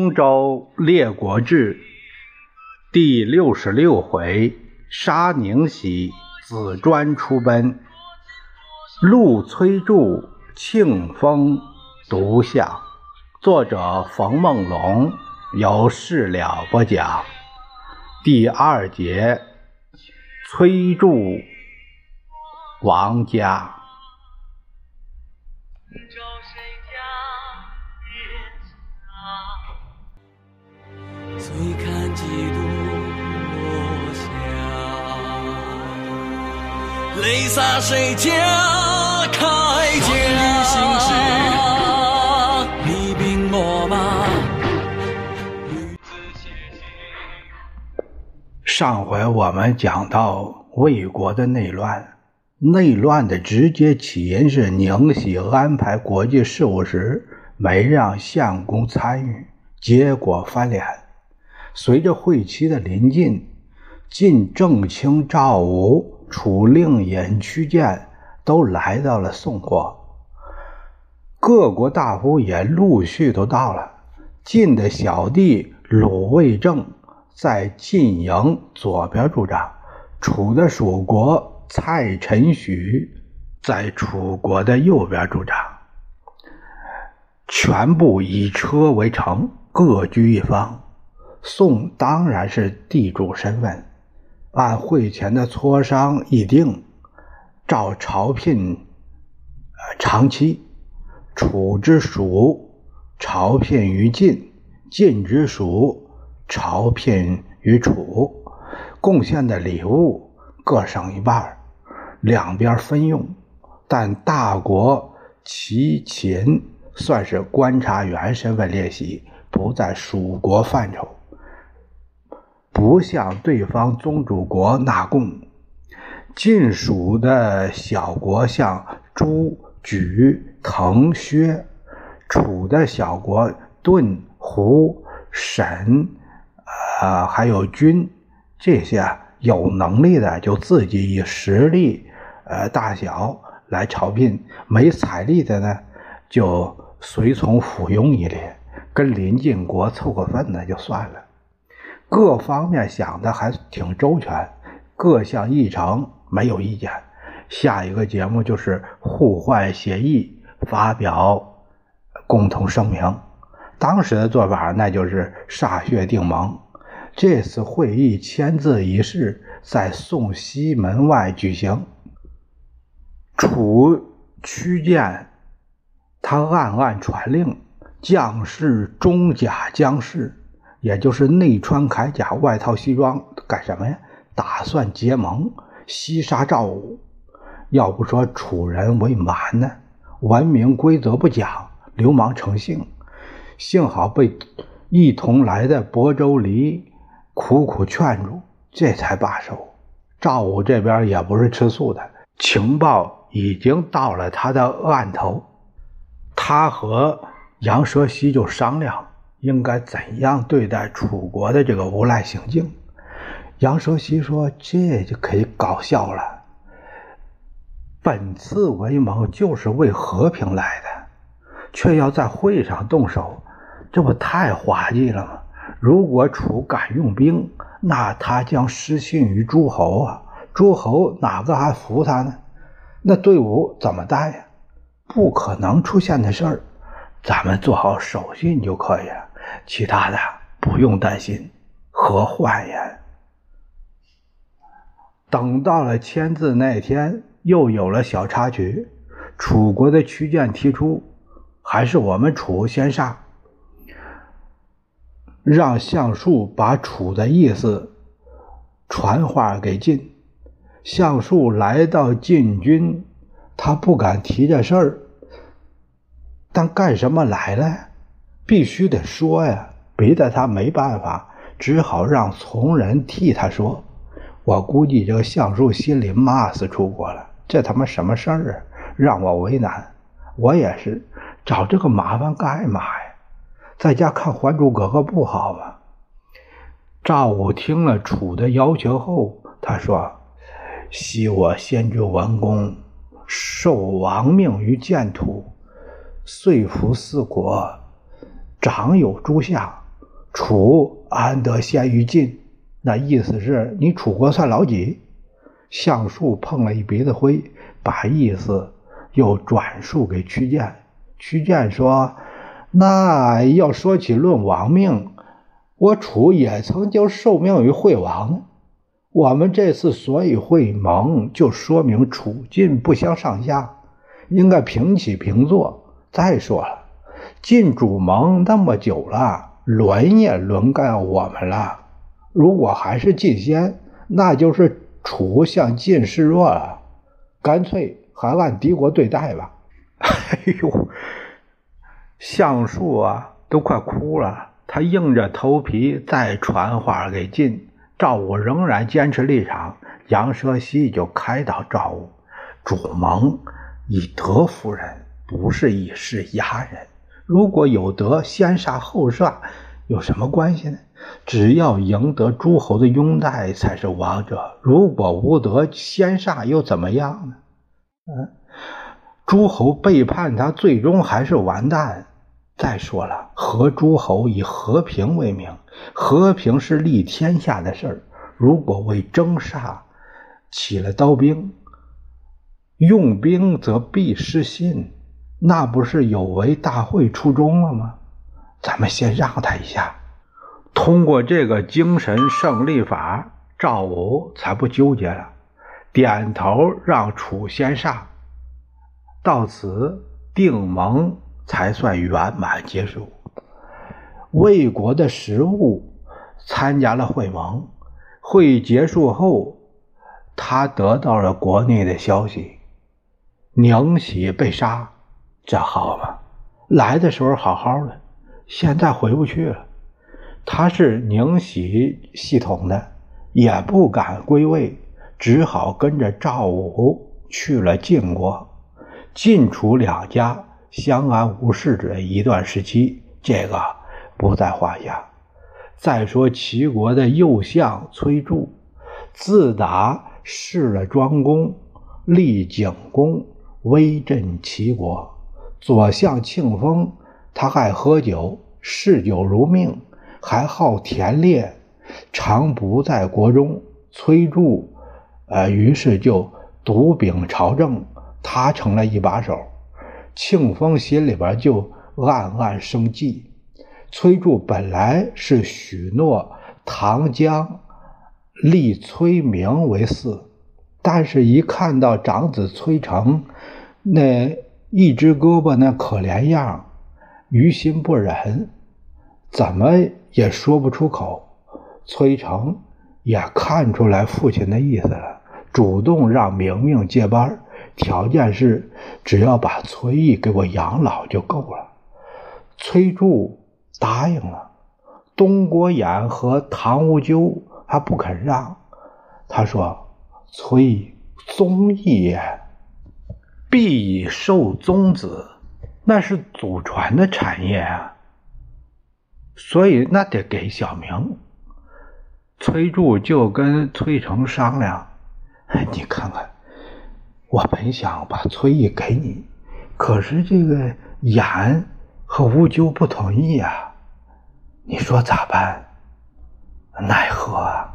东周列国志第六十六回，沙宁喜，子专出奔，陆崔杼，庆丰独相。作者冯梦龙，由事了不讲。第二节，崔杼王家。泪洒谁家铠甲？厉兵秣马。上回我们讲到魏国的内乱，内乱的直接起因是宁喜安排国际事务时没让相公参与，结果翻脸。随着会期的临近，晋正卿赵武、楚令尹屈建都来到了宋国，各国大夫也陆续都到了。晋的小弟鲁卫正在晋营左边驻扎，楚的蜀国蔡臣许在楚国的右边驻扎，全部以车为城，各居一方。宋当然是地主身份，按会前的磋商议定，照朝聘呃长期，楚之属朝聘于晋，晋之属朝聘于楚，贡献的礼物各省一半，两边分用。但大国齐秦算是观察员身份列席，不在蜀国范畴。不向对方宗主国纳贡，晋属的小国向朱、举、滕、薛；楚的小国顿、胡、沈，呃，还有君，这些有能力的就自己以实力，呃，大小来朝聘；没财力的呢，就随从附庸一列，跟邻近国凑个份子就算了。各方面想的还挺周全，各项议程没有意见。下一个节目就是互换协议，发表共同声明。当时的做法那就是歃血定盟。这次会议签字仪式在宋西门外举行。楚屈建他暗暗传令，将士中甲将士。也就是内穿铠甲，外套西装，干什么呀？打算结盟，西杀赵武。要不说楚人为蛮呢，文明规则不讲，流氓成性。幸好被一同来的亳州离苦苦劝住，这才罢手。赵武这边也不是吃素的，情报已经到了他的案头，他和杨蛇溪就商量。应该怎样对待楚国的这个无赖行径？杨蛇溪说：“这就可以搞笑了。本次为盟就是为和平来的，却要在会上动手，这不太滑稽了吗？如果楚敢用兵，那他将失信于诸侯啊！诸侯哪个还服他呢？那队伍怎么带呀？不可能出现的事儿，咱们做好守信就可以了。”其他的不用担心，何患呀？等到了签字那天，又有了小插曲。楚国的屈建提出，还是我们楚先杀，让项术把楚的意思传话给晋。项术来到晋军，他不敢提这事儿，但干什么来了？必须得说呀，逼得他没办法，只好让从人替他说。我估计这个相术心里骂死楚国了，这他妈什么事儿啊？让我为难，我也是找这个麻烦干嘛呀？在家看《还珠格格》不好吗？赵武听了楚的要求后，他说：“昔我先君文公受亡命于建土，遂服四国。”长有诸相，楚安得先于晋？那意思是你楚国算老几？相术碰了一鼻子灰，把意思又转述给屈建。屈建说：“那要说起论王命，我楚也曾经受命于惠王。我们这次所以会盟，就说明楚晋不相上下，应该平起平坐。再说了，晋主盟那么久了，轮也轮到我们了。如果还是晋先，那就是楚向晋示弱了，干脆还按敌国对待吧。”哎呦！橡树啊，都快哭了。他硬着头皮再传话给晋。赵武仍然坚持立场。杨蛇西就开导赵武：主盟以德服人，不是以势压人。如果有德，先杀后杀有什么关系呢？只要赢得诸侯的拥戴才是王者。如果无德，先杀又怎么样呢？嗯，诸侯背叛他，最终还是完蛋。再说了，和诸侯以和平为名，和平是立天下的事儿。如果为征杀起了刀兵，用兵则必失信，那不是有违大会初衷了吗？咱们先让他一下，通过这个精神胜利法，赵武才不纠结了，点头让楚先上，到此定盟。才算圆满结束。魏国的食物参加了会盟，会议结束后，他得到了国内的消息：宁喜被杀，这好吗？来的时候好好的，现在回不去了。他是宁喜系统的，也不敢归位，只好跟着赵武去了晋国。晋楚两家。相安无事者一段时期，这个不在话下。再说齐国的右相崔杼，自打弑了庄公，立景公，威震齐国。左相庆丰，他爱喝酒，嗜酒如命，还好田猎，常不在国中。崔杼，呃，于是就独秉朝政，他成了一把手。庆丰心里边就暗暗生计。崔杼本来是许诺唐江立崔明为嗣，但是一看到长子崔成那一只胳膊那可怜样，于心不忍，怎么也说不出口。崔成也看出来父亲的意思了，主动让明明接班。条件是，只要把崔毅给我养老就够了。崔杼答应了，东郭衍和唐无咎还不肯让。他说：“崔宗义也，必以受宗子，那是祖传的产业啊，所以那得给小明。”崔杼就跟崔成商量：“你看看。”我本想把崔毅给你，可是这个严和乌鸠不同意啊，你说咋办？奈何？啊？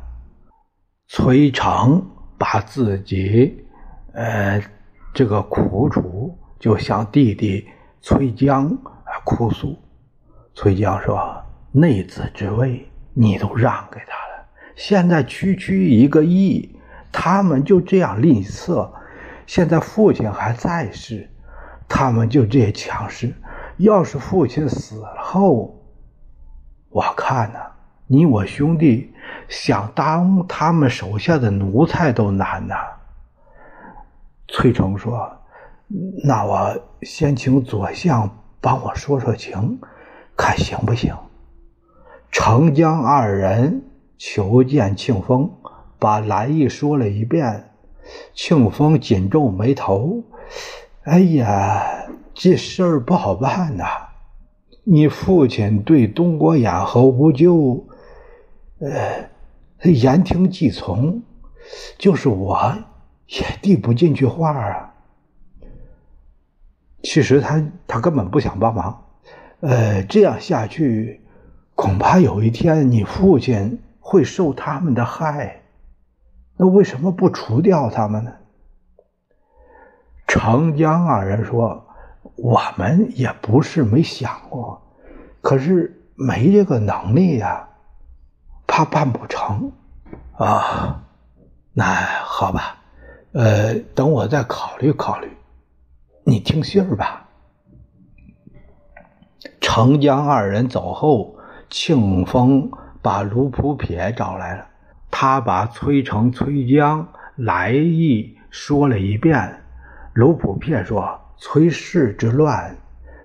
崔成把自己呃这个苦楚就向弟弟崔江哭诉。崔江说：“内子之位你都让给他了，现在区区一个亿，他们就这样吝啬。”现在父亲还在世，他们就这些强势。要是父亲死了后，我看呢，你我兄弟想当他们手下的奴才都难呐。崔成说：“那我先请左相帮我说说情，看行不行？”程江二人求见庆丰，把来意说了一遍。庆丰紧皱眉头，哎呀，这事儿不好办呐！你父亲对东郭衍和吴咎，呃，言听计从，就是我也递不进去话啊。其实他他根本不想帮忙，呃，这样下去，恐怕有一天你父亲会受他们的害。那为什么不除掉他们呢？长江二人说：“我们也不是没想过，可是没这个能力呀，怕办不成。”啊，那好吧，呃，等我再考虑考虑。你听信儿吧。程江二人走后，庆丰把卢普撇找来了。他把崔成、崔江来意说了一遍。卢普撇说：“崔氏之乱，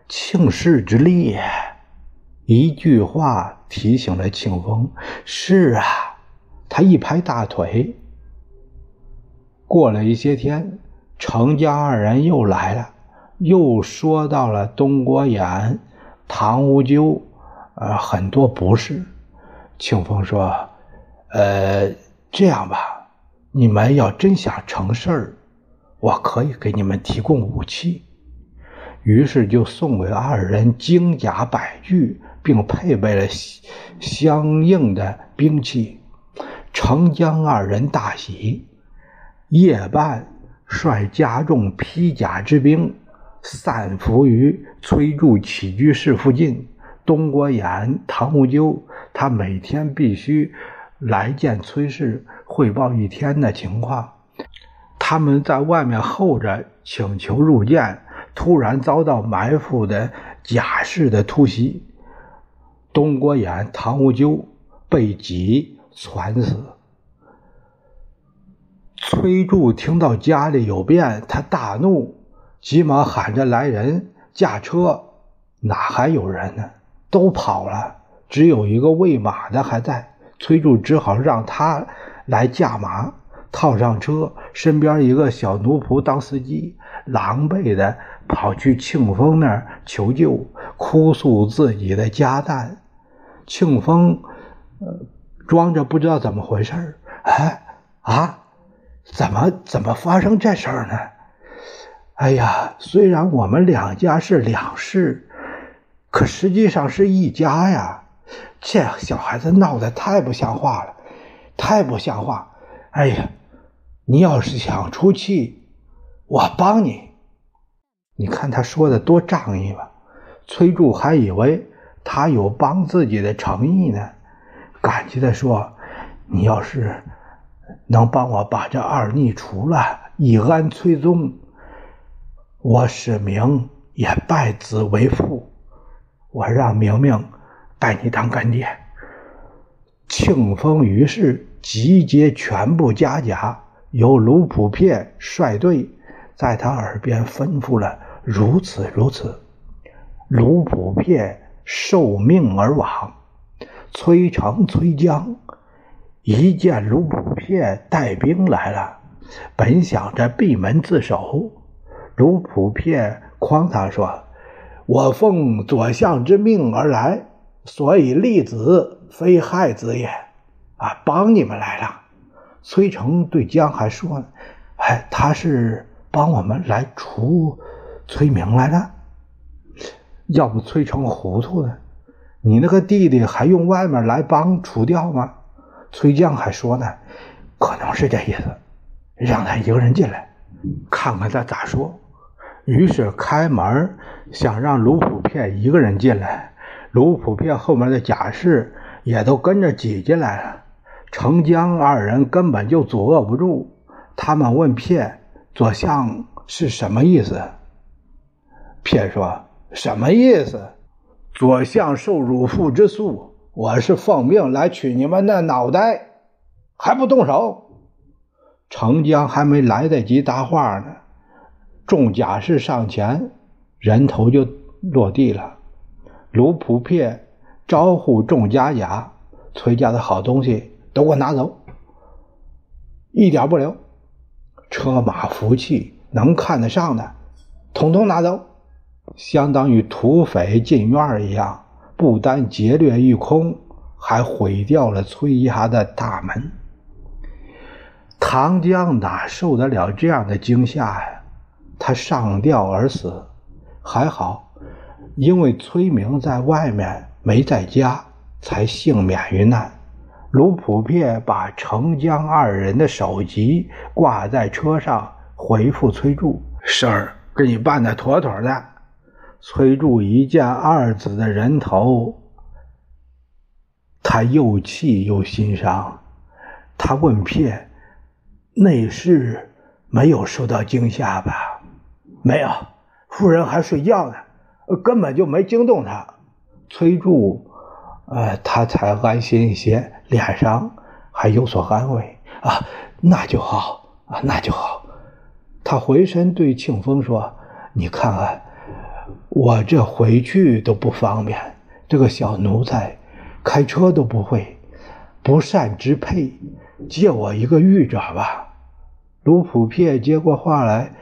庆氏之利。”一句话提醒了庆丰。是啊，他一拍大腿。过了一些天，程江二人又来了，又说到了东郭衍、唐无咎，呃，很多不是。庆丰说。呃，这样吧，你们要真想成事儿，我可以给你们提供武器。于是就送给二人精甲百具，并配备了相应的兵器。程江二人大喜，夜半率加重披甲之兵散伏于崔杼起居室附近。东郭衍、唐无咎，他每天必须。来见崔氏汇报一天的情况，他们在外面候着，请求入见，突然遭到埋伏的贾氏的突袭，东郭衍、唐无咎被戟惨死。崔杼听到家里有变，他大怒，急忙喊着来人驾车，哪还有人呢？都跑了，只有一个喂马的还在。崔杼只好让他来驾马，套上车，身边一个小奴仆当司机，狼狈的跑去庆丰那儿求救，哭诉自己的家难。庆丰，呃，装着不知道怎么回事儿哎啊，怎么怎么发生这事儿呢？哎呀，虽然我们两家是两世，可实际上是一家呀。这小孩子闹得太不像话了，太不像话！哎呀，你要是想出气，我帮你。你看他说的多仗义吧？崔柱还以为他有帮自己的诚意呢，感激的说：“你要是能帮我把这二逆除了，以安崔宗，我使明也拜子为父。我让明明。”拜你当干爹。庆丰于是集结全部家甲，由卢普片率队，在他耳边吩咐了如此如此。卢普片受命而往。崔成、崔江一见卢普片带兵来了，本想着闭门自守。卢普片诓他说：“我奉左相之命而来。”所以立子非害子也，啊，帮你们来了。崔成对江还说呢，哎，他是帮我们来除崔明来了。要不崔成糊涂呢？你那个弟弟还用外面来帮除掉吗？崔江还说呢，可能是这意思，让他一个人进来，看看他咋说。于是开门，想让卢普片一个人进来。卢普片后面的贾氏也都跟着挤进来了，程江二人根本就阻遏不住。他们问片左相是什么意思？片说：“什么意思？左相受辱父之诉，我是奉命来取你们的脑袋，还不动手？”程江还没来得及答话呢，众甲士上前，人头就落地了。卢普片招呼众家甲：“崔家的好东西都给我拿走，一点不留。车马福气能看得上的，统统拿走。相当于土匪进院一样，不单劫掠一空，还毁掉了崔家的大门。唐江哪受得了这样的惊吓呀？他上吊而死，还好。”因为崔明在外面没在家，才幸免于难。卢普撇把程江二人的首级挂在车上，回复崔柱：“事儿给你办的妥妥的。”崔杼一见二子的人头，他又气又心伤。他问撇：“内侍没有受到惊吓吧？”“没有，夫人还睡觉呢，根本就没惊动他。”崔杼，呃，他才安心一些。脸上还有所安慰啊，那就好啊，那就好。他回身对庆丰说：“你看看，我这回去都不方便。这个小奴才开车都不会，不善支配，借我一个玉爪吧。”卢普撇接过话来：“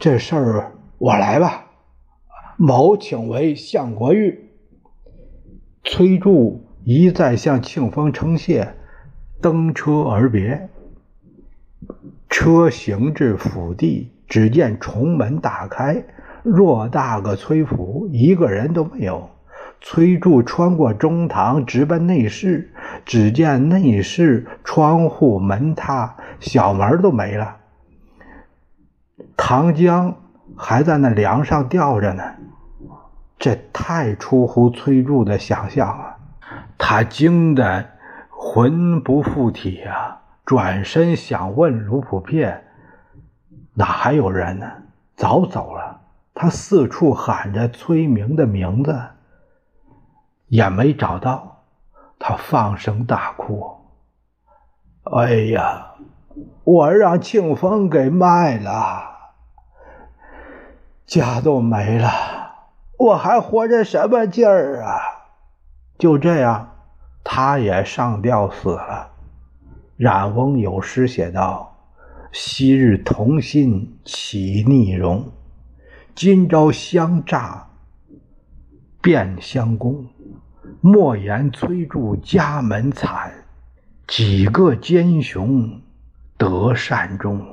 这事儿我来吧。”某请为相国玉。崔杼。一再向庆丰称谢，登车而别。车行至府地，只见重门大开，偌大个崔府，一个人都没有。崔柱穿过中堂，直奔内室，只见内室窗户门塌，小门都没了。糖浆还在那梁上吊着呢，这太出乎崔柱的想象了。他惊得魂不附体啊！转身想问卢普片，哪还有人呢？早走了。他四处喊着崔明的名字，也没找到。他放声大哭：“哎呀，我让庆丰给卖了，家都没了，我还活着什么劲儿啊？”就这样。他也上吊死了。冉翁有诗写道：“昔日同心起逆容，今朝相诈变相公。莫言崔杼家门惨，几个奸雄得善终。”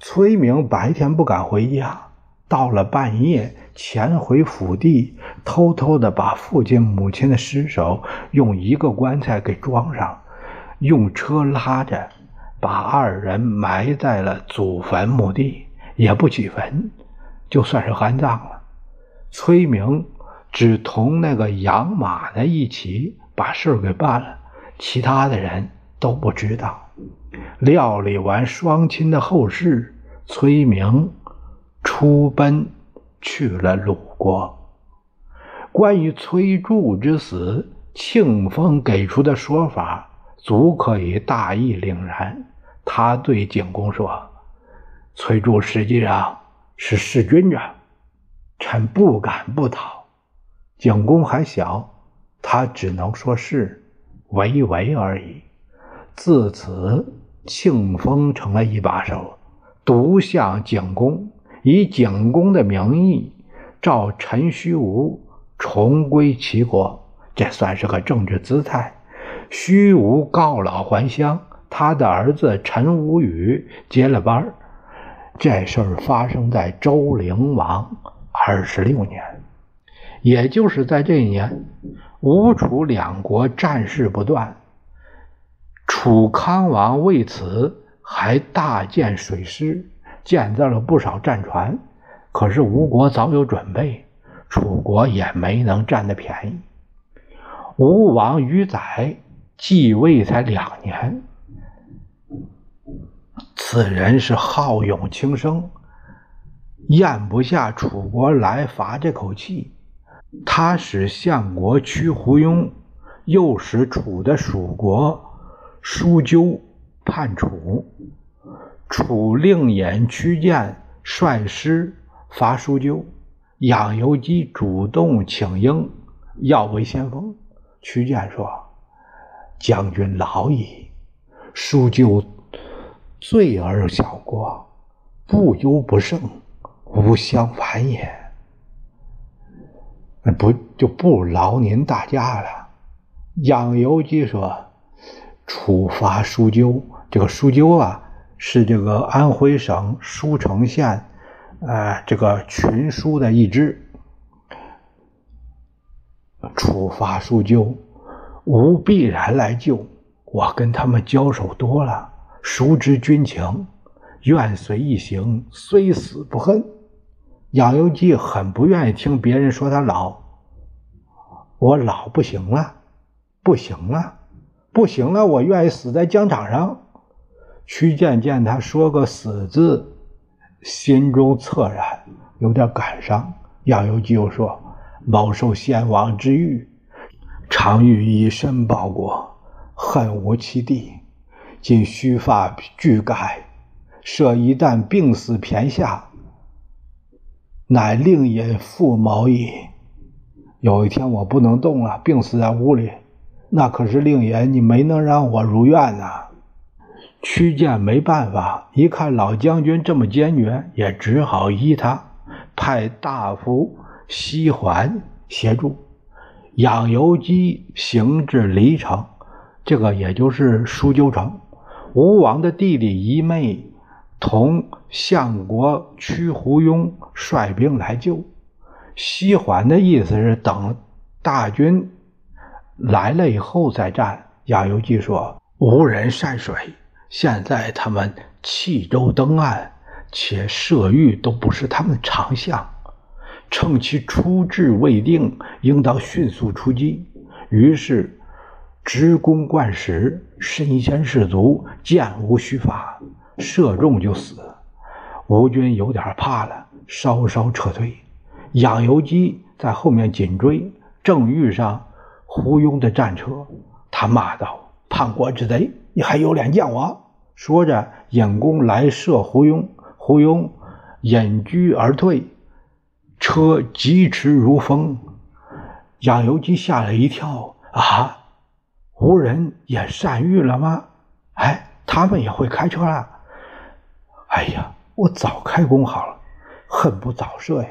崔明白天不敢回家。到了半夜，潜回府地，偷偷的把父亲、母亲的尸首用一个棺材给装上，用车拉着，把二人埋在了祖坟墓地，也不起坟，就算是安葬了。崔明只同那个养马的一起把事儿给办了，其他的人都不知道。料理完双亲的后事，崔明。出奔去了鲁国。关于崔杼之死，庆丰给出的说法足可以大义凛然。他对景公说：“崔杼实际上是弑君者，臣不敢不讨。”景公还小，他只能说是为为而已。自此，庆丰成了一把手，独向景公。以景公的名义，召陈虚无重归齐国，这算是个政治姿态。虚无告老还乡，他的儿子陈无宇接了班这事儿发生在周灵王二十六年，也就是在这一年，吴楚两国战事不断，楚康王为此还大建水师。建造了不少战船，可是吴国早有准备，楚国也没能占得便宜。吴王于载继位才两年，此人是好勇轻生，咽不下楚国来伐这口气，他使相国屈胡庸，诱使楚的属国叔纠叛楚。楚令尹屈建率师伐叔纠，养由基主动请缨，要为先锋。屈建说：“将军老矣，叔纠罪而小过，不忧不胜，无相反也。不就不劳您大家了。”养由基说：“处罚叔纠，这个叔纠啊。”是这个安徽省舒城县，呃，这个群书的一支。处罚书鸠，吾必然来救。我跟他们交手多了，熟知军情，愿随一行，虽死不恨。杨由基很不愿意听别人说他老，我老不行了，不行了，不行了，我愿意死在疆场上。屈建见他说个死字，心中恻然，有点感伤。杨由基又说：“某受先王之欲，常欲以身报国，恨无其地，今须发俱改，设一旦病死骈下。”乃令尹父毛矣。有一天我不能动了，病死在屋里，那可是令尹，你没能让我如愿呐。屈建没办法，一看老将军这么坚决，也只好依他，派大夫西环协助，养由基行至黎城，这个也就是舒鸠城。吴王的弟弟一妹。同相国屈胡庸率兵来救，西桓的意思是等大军来了以后再战。亚由基说：“无人善水，现在他们弃舟登岸，且射御都不是他们的长项，趁其出至未定，应当迅速出击。”于是直攻贯石，身先士卒，箭无虚发。射中就死，吴军有点怕了，稍稍撤退。养由基在后面紧追，正遇上胡庸的战车，他骂道：“叛国之贼，你还有脸见我！”说着引弓来射胡庸，胡庸隐居而退，车疾驰如风。养由基吓了一跳：“啊，胡人也善御了吗？哎，他们也会开车了。”哎呀，我早开工好了，恨不早射呀！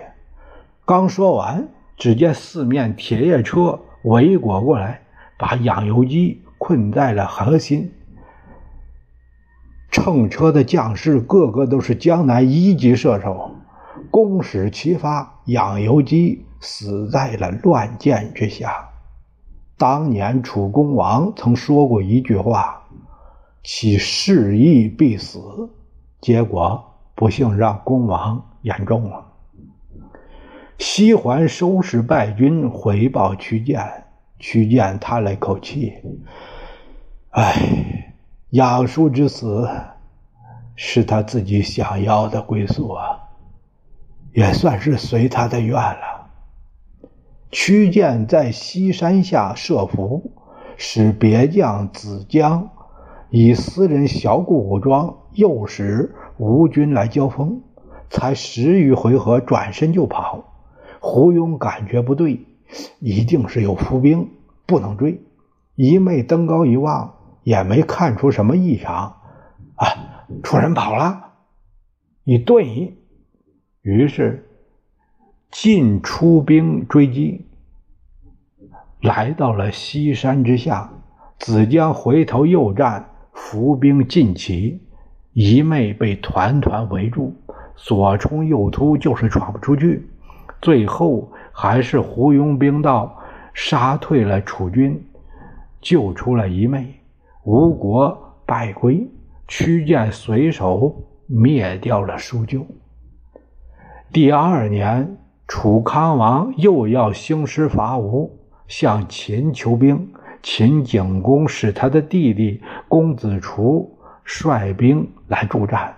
刚说完，只见四面铁叶车围裹过来，把养由基困在了核心。乘车的将士个个都是江南一级射手，弓矢齐发，养由基死在了乱箭之下。当年楚公王曾说过一句话：“其事义必死。”结果不幸让公王言中了。西环收拾败军，回报屈建。屈建叹了一口气：“唉，养叔之死是他自己想要的归宿啊，也算是随他的愿了。”屈建在西山下设伏，使别将子江以私人小股武装。诱使吴军来交锋，才十余回合，转身就跑。胡庸感觉不对，一定是有伏兵，不能追。一妹登高一望，也没看出什么异常。啊，出人跑了！一顿，于是进出兵追击，来到了西山之下。子江回头又战，伏兵尽齐。一妹被团团围住，左冲右突，就是闯不出去。最后还是胡庸兵到，杀退了楚军，救出了一妹。吴国败归，屈建随手灭掉了舒纠。第二年，楚康王又要兴师伐吴，向秦求兵。秦景公使他的弟弟公子楚。率兵来助战，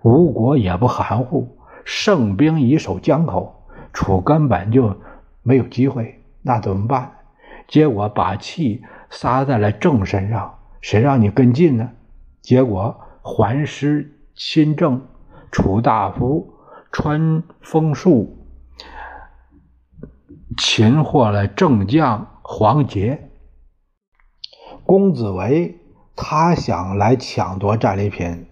吴国也不含糊，胜兵已守江口，楚根本就没有机会，那怎么办？结果把气撒在了郑身上，谁让你跟进呢？结果还师亲郑，楚大夫穿风术擒获了正将黄杰，公子围。他想来抢夺战利品，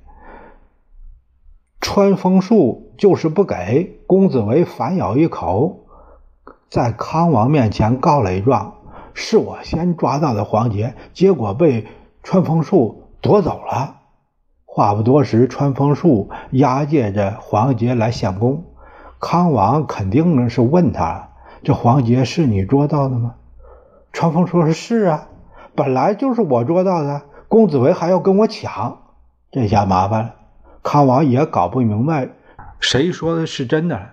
穿风术就是不给。公子围反咬一口，在康王面前告了一状：是我先抓到的黄杰，结果被穿风术夺走了。话不多时，穿风术押解着黄杰来献功。康王肯定是问他：这黄杰是你捉到的吗？传风说是是啊，本来就是我捉到的，公子维还要跟我抢，这下麻烦了。康王也搞不明白谁说的是真的，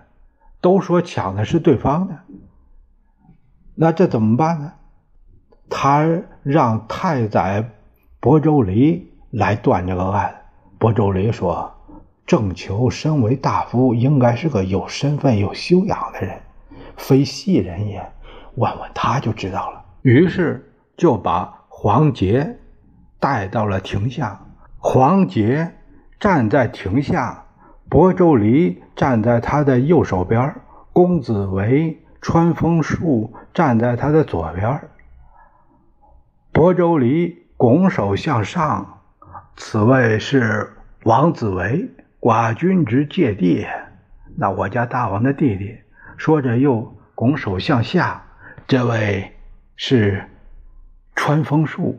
都说抢的是对方的，那这怎么办呢？他让太宰亳州离来断这个案。亳州离说：“郑求身为大夫，应该是个有身份、有修养的人，非细人也。问问他就知道了。”于是就把黄杰带到了庭下。黄杰站在庭下，亳州离站在他的右手边，公子围、穿风树站在他的左边。亳州离拱手向上。此位是王子维，寡君之芥弟。那我家大王的弟弟。说着又拱手向下。这位是穿风树，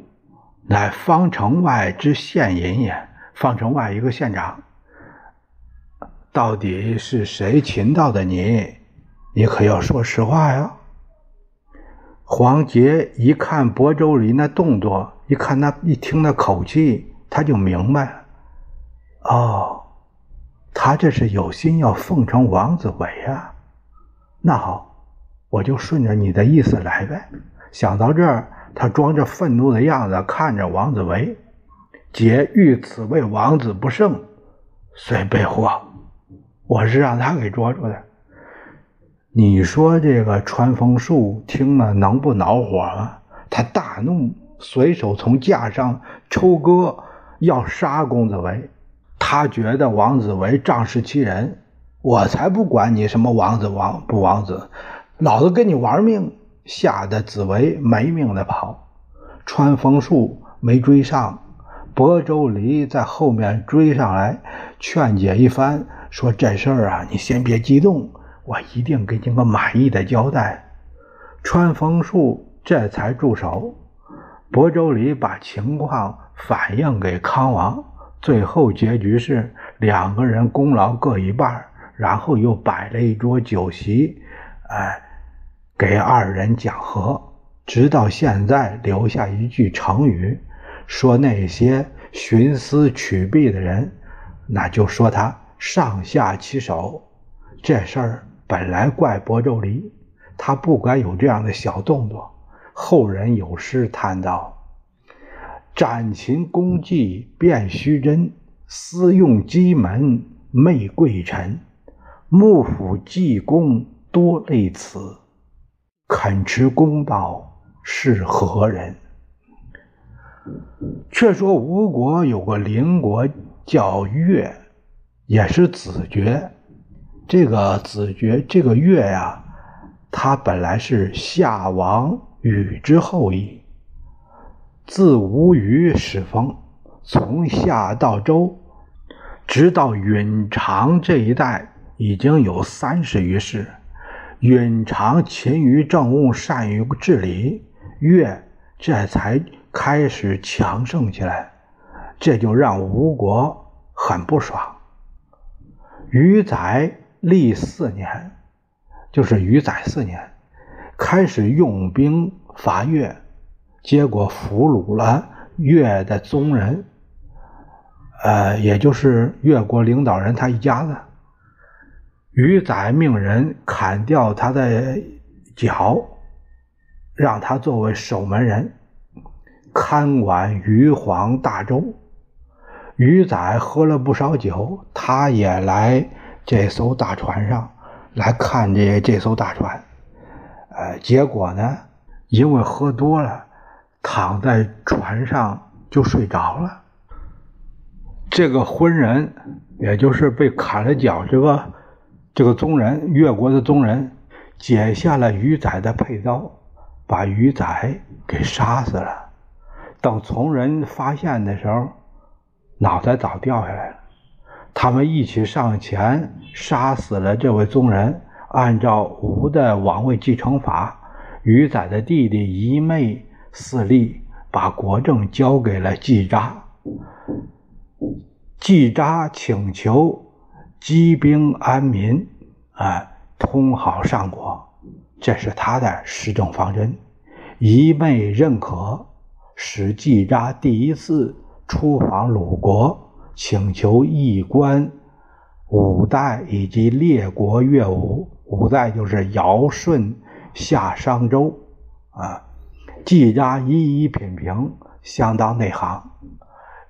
乃方城外之县尹也。方城外一个县长。到底是谁擒到的你？你可要说实话呀！黄杰一看亳州离那动作，一看那一听那口气。他就明白了，哦，他这是有心要奉承王子维啊。那好，我就顺着你的意思来呗。想到这儿，他装着愤怒的样子看着王子维，姐遇此为王子不胜，遂被获。我是让他给捉住的。你说这个穿风树听了能不恼火吗？他大怒，随手从架上抽割。要杀公子维，他觉得王子维仗势欺人，我才不管你什么王子王不王子，老子跟你玩命，吓得紫薇没命的跑，穿风树没追上，亳州离在后面追上来，劝解一番，说这事儿啊，你先别激动，我一定给你个满意的交代。穿风树这才住手，亳州离把情况。反映给康王，最后结局是两个人功劳各一半，然后又摆了一桌酒席，哎，给二人讲和。直到现在留下一句成语，说那些徇私取弊的人，那就说他上下其手。这事儿本来怪亳州离，他不该有这样的小动作。后人有诗叹道。斩秦功绩辨虚真，私用机门媚贵臣。幕府济公多类此，肯持公道是何人？却说吴国有个邻国叫越，也是子爵。这个子爵，这个越呀，他本来是夏王禹之后裔。自吴虞始封，从夏到周，直到允常这一代，已经有三十余世。允常勤于政务，善于治理，越这才开始强盛起来。这就让吴国很不爽。余载历四年，就是余载四年，开始用兵伐越。结果俘虏了越的宗人，呃，也就是越国领导人他一家子。余载命人砍掉他的脚，让他作为守门人，看管余黄大州。余载喝了不少酒，他也来这艘大船上来看这这艘大船，呃，结果呢，因为喝多了。躺在船上就睡着了。这个昏人，也就是被砍了脚这个这个宗人，越国的宗人，解下了鱼仔的佩刀，把鱼仔给杀死了。等从人发现的时候，脑袋早掉下来了。他们一起上前杀死了这位宗人。按照吴的王位继承法，鱼仔的弟弟一妹。四立把国政交给了季札，季札请求积兵安民，啊，通好上国，这是他的施政方针。一昧认可，使季札第一次出访鲁国，请求议官五代以及列国乐舞。五代就是尧舜夏商周啊。季札一一品评，相当内行，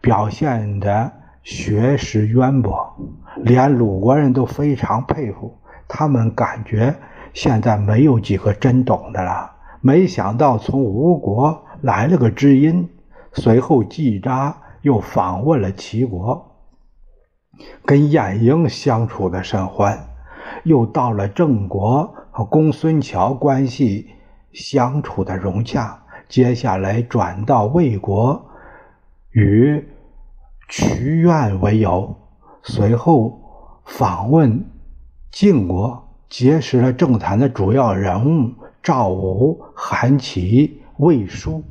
表现的学识渊博，连鲁国人都非常佩服。他们感觉现在没有几个真懂的了。没想到从吴国来了个知音，随后季札又访问了齐国，跟晏婴相处的甚欢，又到了郑国和公孙乔关系相处的融洽，接下来转到魏国，与渠苑为由，随后访问晋国，结识了政坛的主要人物。赵武、韩琦、魏书，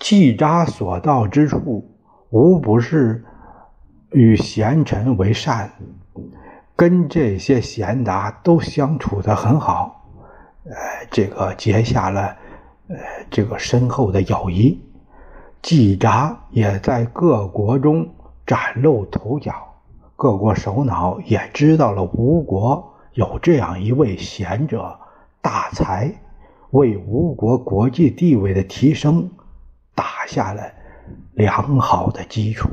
季札所到之处，无不是与贤臣为善，跟这些贤达都相处的很好，呃，这个结下了呃这个深厚的友谊。季札也在各国中崭露头角，各国首脑也知道了吴国。有这样一位贤者大才，为吴国国际地位的提升打下了良好的基础。